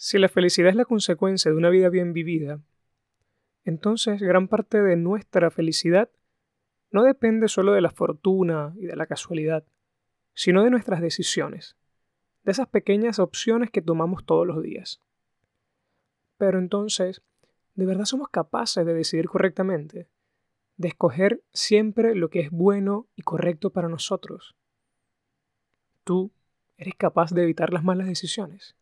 Si la felicidad es la consecuencia de una vida bien vivida, entonces gran parte de nuestra felicidad no depende solo de la fortuna y de la casualidad, sino de nuestras decisiones, de esas pequeñas opciones que tomamos todos los días. Pero entonces, ¿de verdad somos capaces de decidir correctamente? De escoger siempre lo que es bueno y correcto para nosotros. ¿Tú eres capaz de evitar las malas decisiones?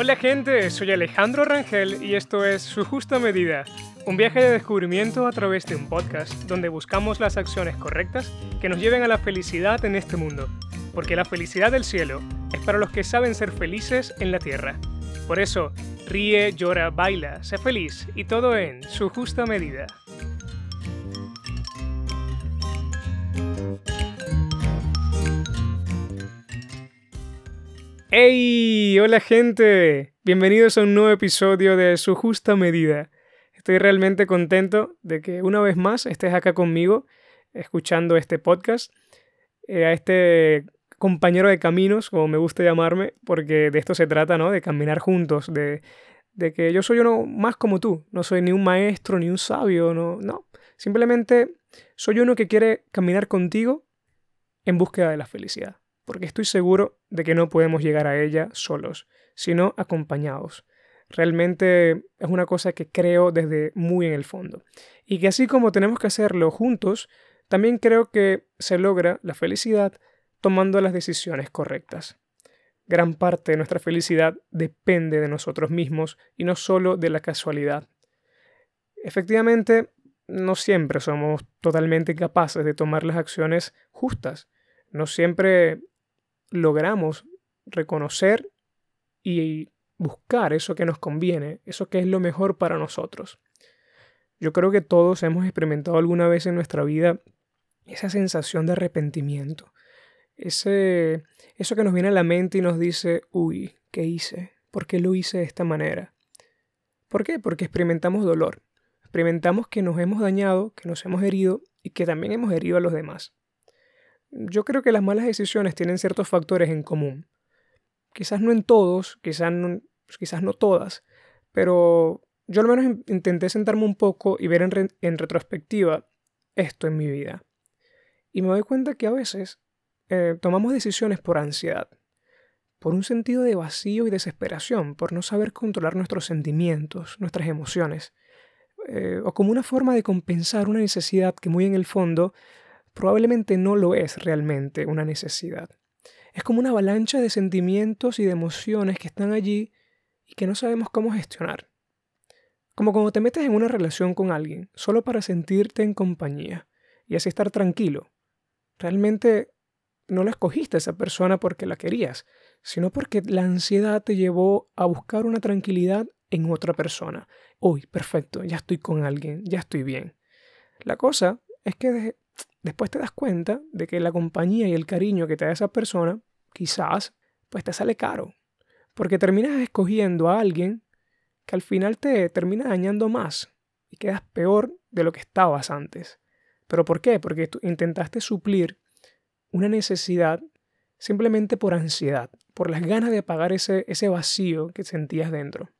Hola gente, soy Alejandro Rangel y esto es Su Justa Medida, un viaje de descubrimiento a través de un podcast donde buscamos las acciones correctas que nos lleven a la felicidad en este mundo, porque la felicidad del cielo es para los que saben ser felices en la tierra. Por eso, ríe, llora, baila, sé feliz y todo en su justa medida. ¡Hey! Hola gente. Bienvenidos a un nuevo episodio de Su Justa Medida. Estoy realmente contento de que una vez más estés acá conmigo escuchando este podcast, eh, a este compañero de caminos, como me gusta llamarme, porque de esto se trata, ¿no? De caminar juntos, de, que yo soy uno más como tú, no soy ni un maestro ni un sabio, no, no. Simplemente soy uno que quiere caminar contigo en búsqueda de la felicidad porque estoy seguro de que no podemos llegar a ella solos, sino acompañados. Realmente es una cosa que creo desde muy en el fondo. Y que así como tenemos que hacerlo juntos, también creo que se logra la felicidad tomando las decisiones correctas. Gran parte de nuestra felicidad depende de nosotros mismos y no solo de la casualidad. Efectivamente, no siempre somos totalmente capaces de tomar las acciones justas. No siempre logramos reconocer y buscar eso que nos conviene, eso que es lo mejor para nosotros. Yo creo que todos hemos experimentado alguna vez en nuestra vida esa sensación de arrepentimiento, ese, eso que nos viene a la mente y nos dice, uy, ¿qué hice? ¿Por qué lo hice de esta manera? ¿Por qué? Porque experimentamos dolor, experimentamos que nos hemos dañado, que nos hemos herido y que también hemos herido a los demás. Yo creo que las malas decisiones tienen ciertos factores en común. Quizás no en todos, quizás no, quizás no todas, pero yo al menos intenté sentarme un poco y ver en, retrospectiva esto en mi vida. Y me doy cuenta que a veces eh, tomamos decisiones por ansiedad, por un sentido de vacío y desesperación, por no saber controlar nuestros sentimientos, nuestras emociones, eh, o como una forma de compensar una necesidad que muy en el fondo probablemente no lo es realmente una necesidad. Es como una avalancha de sentimientos y de emociones que están allí y que no sabemos cómo gestionar. Como cuando te metes en una relación con alguien solo para sentirte en compañía y así estar tranquilo. Realmente no la escogiste a esa persona porque la querías, sino porque la ansiedad te llevó a buscar una tranquilidad en otra persona. Uy, perfecto, ya estoy con alguien, ya estoy bien. La cosa es que después te das cuenta de que la compañía y el cariño que te da esa persona, quizás, pues te sale caro. Porque terminas escogiendo a alguien que al final te termina dañando más y quedas peor de lo que estabas antes. ¿Pero por qué? Porque tú intentaste suplir una necesidad simplemente por ansiedad, por las ganas de apagar ese, ese vacío que sentías dentro.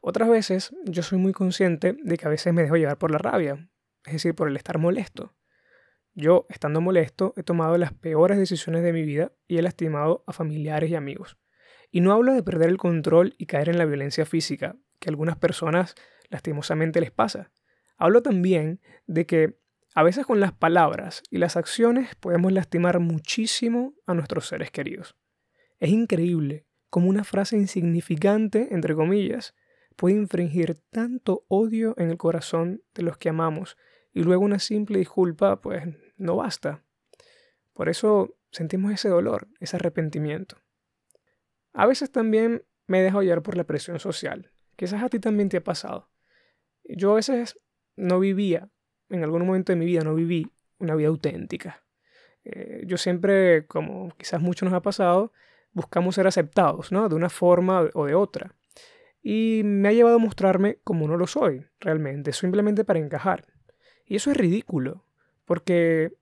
Otras veces yo soy muy consciente de que a veces me dejo llevar por la rabia, es decir, por el estar molesto. Yo, estando molesto, he tomado las peores decisiones de mi vida y he lastimado a familiares y amigos. Y no hablo de perder el control y caer en la violencia física, que a algunas personas lastimosamente les pasa. Hablo también de que a veces con las palabras y las acciones podemos lastimar muchísimo a nuestros seres queridos. Es increíble cómo una frase insignificante, entre comillas, puede infringir tanto odio en el corazón de los que amamos y luego una simple disculpa, pues no basta. Por eso sentimos ese dolor, ese arrepentimiento. A veces también me dejo hallar por la presión social. Quizás a ti también te ha pasado. Yo a veces no vivía, en algún momento de mi vida no viví una vida auténtica. Eh, yo siempre, como quizás mucho nos ha pasado, buscamos ser aceptados, ¿no? De una forma o de otra. Y me ha llevado a mostrarme como no lo soy, realmente, simplemente para encajar. Y eso es ridículo, porque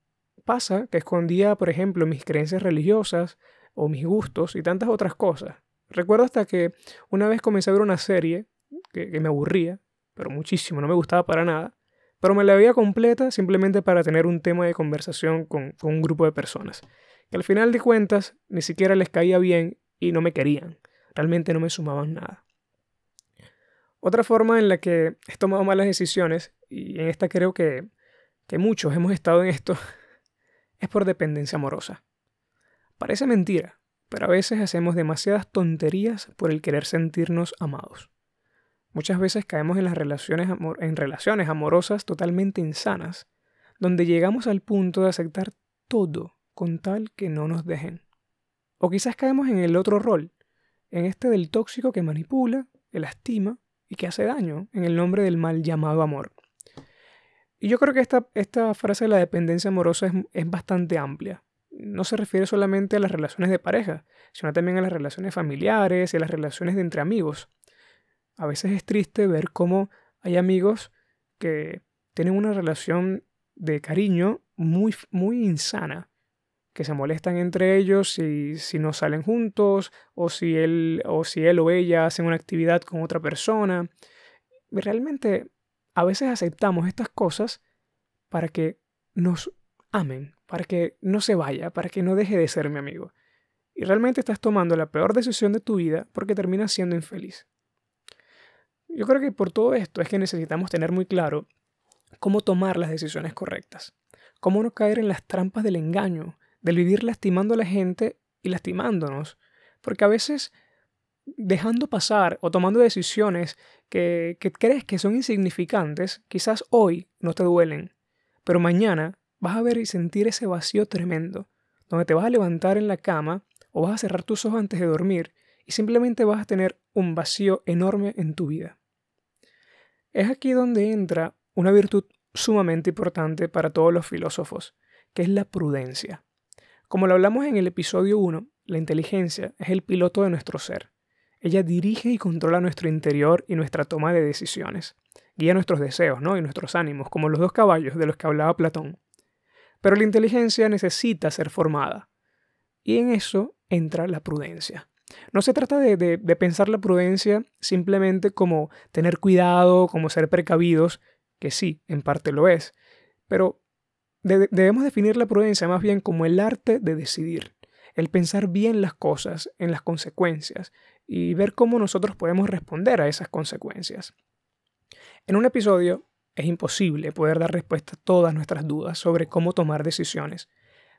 pasa que escondía, por ejemplo, mis creencias religiosas o mis gustos y tantas otras cosas. Recuerdo hasta que una vez comencé a ver una serie que, me aburría, pero muchísimo, no me gustaba para nada, pero me la veía completa simplemente para tener un tema de conversación con, con un grupo de personas. Que al final de cuentas ni siquiera les caía bien y no me querían, realmente no me sumaban nada. Otra forma en la que he tomado malas decisiones, y en esta creo que, que muchos hemos estado en esto, es por dependencia amorosa. Parece mentira, pero a veces hacemos demasiadas tonterías por el querer sentirnos amados. Muchas veces caemos en, las relaciones en relaciones amorosas totalmente insanas, donde llegamos al punto de aceptar todo con tal que no nos dejen. O quizás caemos en el otro rol, en este del tóxico que manipula, que lastima y que hace daño en el nombre del mal llamado amor. Y yo creo que esta, esta frase de la dependencia amorosa es, es bastante amplia. No se refiere solamente a las relaciones de pareja, sino también a las relaciones familiares y a las relaciones de entre amigos. A veces es triste ver cómo hay amigos que tienen una relación de cariño muy, muy insana, que se molestan entre ellos si, si no salen juntos o si, él, o si él o ella hacen una actividad con otra persona. Realmente a veces aceptamos estas cosas para que nos amen, para que no se vaya, para que no deje de ser mi amigo. Y realmente estás tomando la peor decisión de tu vida porque terminas siendo infeliz. Yo creo que por todo esto es que necesitamos tener muy claro cómo tomar las decisiones correctas, cómo no caer en las trampas del engaño, del vivir lastimando a la gente y lastimándonos, porque a veces dejando pasar o tomando decisiones que, crees que son insignificantes, quizás hoy no te duelen, pero mañana vas a ver y sentir ese vacío tremendo, donde te vas a levantar en la cama o vas a cerrar tus ojos antes de dormir y simplemente vas a tener un vacío enorme en tu vida. Es aquí donde entra una virtud sumamente importante para todos los filósofos, que es la prudencia. Como lo hablamos en el episodio 1, la inteligencia es el piloto de nuestro ser. Ella dirige y controla nuestro interior y nuestra toma de decisiones. Guía nuestros deseos ¿no? y nuestros ánimos, como los dos caballos de los que hablaba Platón. Pero la inteligencia necesita ser formada. Y en eso entra la prudencia. No se trata de, pensar la prudencia simplemente como tener cuidado, como ser precavidos, que sí, en parte lo es, pero debemos definir la prudencia más bien como el arte de decidir, el pensar bien las cosas en las consecuencias y ver cómo nosotros podemos responder a esas consecuencias. En un episodio es imposible poder dar respuesta a todas nuestras dudas sobre cómo tomar decisiones,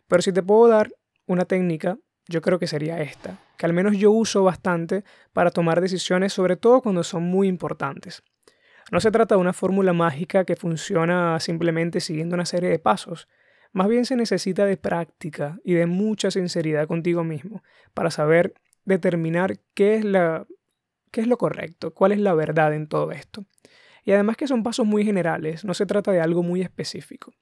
pero si te puedo dar una técnica yo creo que sería esta, que al menos yo uso bastante para tomar decisiones, sobre todo cuando son muy importantes. No se trata de una fórmula mágica que funciona simplemente siguiendo una serie de pasos. Más bien se necesita de práctica y de mucha sinceridad contigo mismo para saber determinar qué es, la, qué es lo correcto, cuál es la verdad en todo esto. Y además que son pasos muy generales, no se trata de algo muy específico.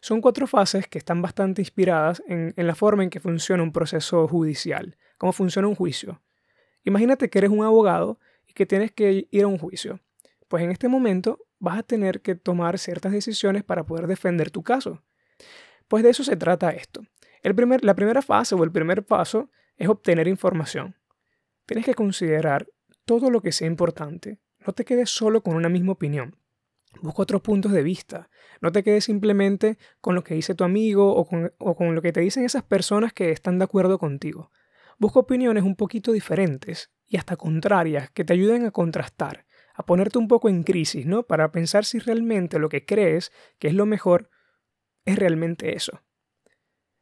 Son cuatro fases que están bastante inspiradas en, la forma en que funciona un proceso judicial, cómo funciona un juicio. Imagínate que eres un abogado y que tienes que ir a un juicio. Pues en este momento vas a tener que tomar ciertas decisiones para poder defender tu caso. Pues de eso se trata esto. El primer, la primera fase o el primer paso es obtener información. Tienes que considerar todo lo que sea importante. No te quedes solo con una misma opinión. Busca otros puntos de vista. No te quedes simplemente con lo que dice tu amigo o con, lo que te dicen esas personas que están de acuerdo contigo. Busca opiniones un poquito diferentes y hasta contrarias que te ayuden a contrastar, a ponerte un poco en crisis, ¿no? Para pensar si realmente lo que crees que es lo mejor es realmente eso.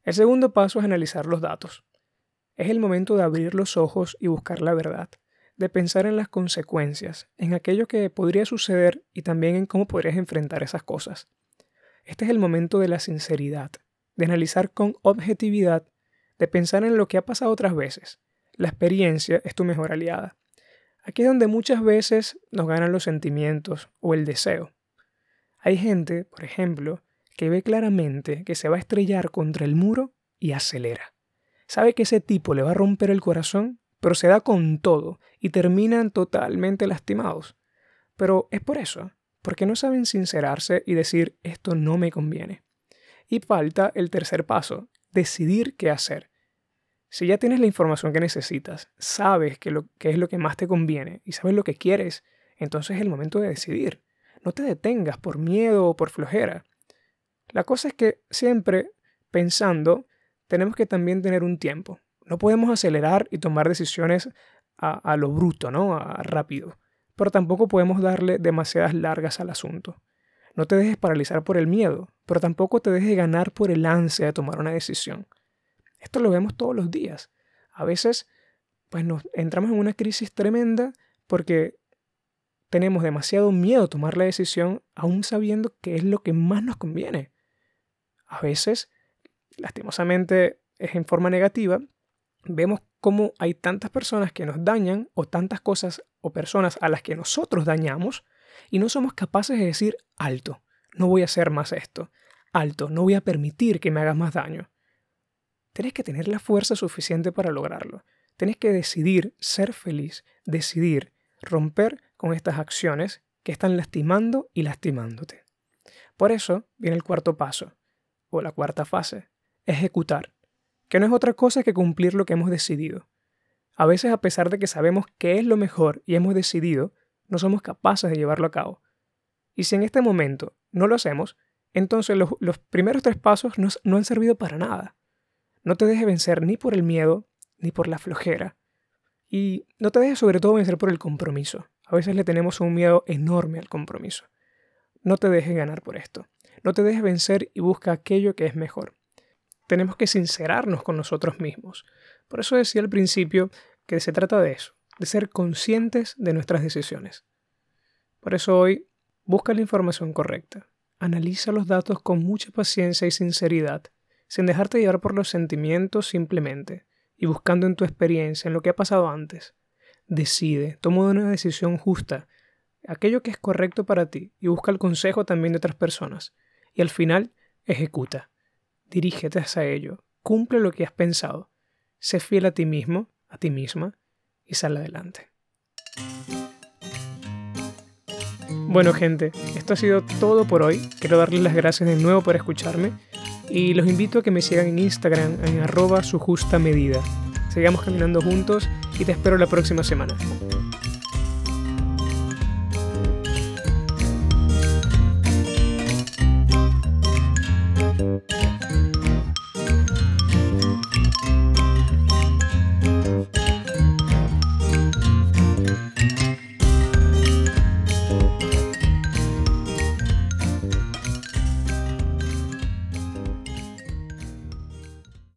El segundo paso es analizar los datos. Es el momento de abrir los ojos y buscar la verdad de pensar en las consecuencias, en aquello que podría suceder y también en cómo podrías enfrentar esas cosas. Este es el momento de la sinceridad, de analizar con objetividad, de pensar en lo que ha pasado otras veces. La experiencia es tu mejor aliada. Aquí es donde muchas veces nos ganan los sentimientos o el deseo. Hay gente, por ejemplo, que ve claramente que se va a estrellar contra el muro y acelera. Sabe que ese tipo le va a romper el corazón pero se da con todo y terminan totalmente lastimados. Pero es por eso, porque no saben sincerarse y decir esto no me conviene. Y falta el tercer paso, decidir qué hacer. Si ya tienes la información que necesitas, sabes qué lo, es lo que más te conviene y sabes lo que quieres, entonces es el momento de decidir. No te detengas por miedo o por flojera. La cosa es que siempre pensando, tenemos que también tener un tiempo. No podemos acelerar y tomar decisiones a, lo bruto, ¿no? A rápido. Pero tampoco podemos darle demasiadas largas al asunto. No te dejes paralizar por el miedo, pero tampoco te dejes ganar por el ansia de tomar una decisión. Esto lo vemos todos los días. A veces, pues nos entramos en una crisis tremenda porque tenemos demasiado miedo a tomar la decisión aún sabiendo que es lo que más nos conviene. A veces, lastimosamente, es en forma negativa, vemos cómo hay tantas personas que nos dañan o tantas cosas o personas a las que nosotros dañamos y no somos capaces de decir alto, no voy a hacer más esto, alto, no voy a permitir que me hagas más daño. Tienes que tener la fuerza suficiente para lograrlo. Tienes que decidir ser feliz, decidir romper con estas acciones que están lastimando y lastimándote. Por eso viene el cuarto paso, o la cuarta fase, ejecutar, que no es otra cosa que cumplir lo que hemos decidido. A veces a pesar de que sabemos qué es lo mejor y hemos decidido, no somos capaces de llevarlo a cabo. Y si en este momento no lo hacemos, entonces los, primeros tres pasos no han servido para nada. No te dejes vencer ni por el miedo ni por la flojera. Y no te dejes sobre todo vencer por el compromiso. A veces le tenemos un miedo enorme al compromiso. No te dejes ganar por esto. No te dejes vencer y busca aquello que es mejor. Tenemos que sincerarnos con nosotros mismos. Por eso decía al principio que se trata de eso, de ser conscientes de nuestras decisiones. Por eso hoy busca la información correcta, analiza los datos con mucha paciencia y sinceridad sin dejarte llevar por los sentimientos simplemente, y buscando en tu experiencia, en lo que ha pasado antes. Decide, toma una decisión justa, aquello que es correcto para ti, y busca el consejo también de otras personas. Y al final, ejecuta. Dirígete hacia ello, cumple lo que has pensado, sé fiel a ti mismo, a ti misma, y sal adelante. Bueno gente, esto ha sido todo por hoy. Quiero darles las gracias de nuevo por escucharme y los invito a que me sigan en Instagram en arroba su justa medida. Sigamos caminando juntos y te espero la próxima semana.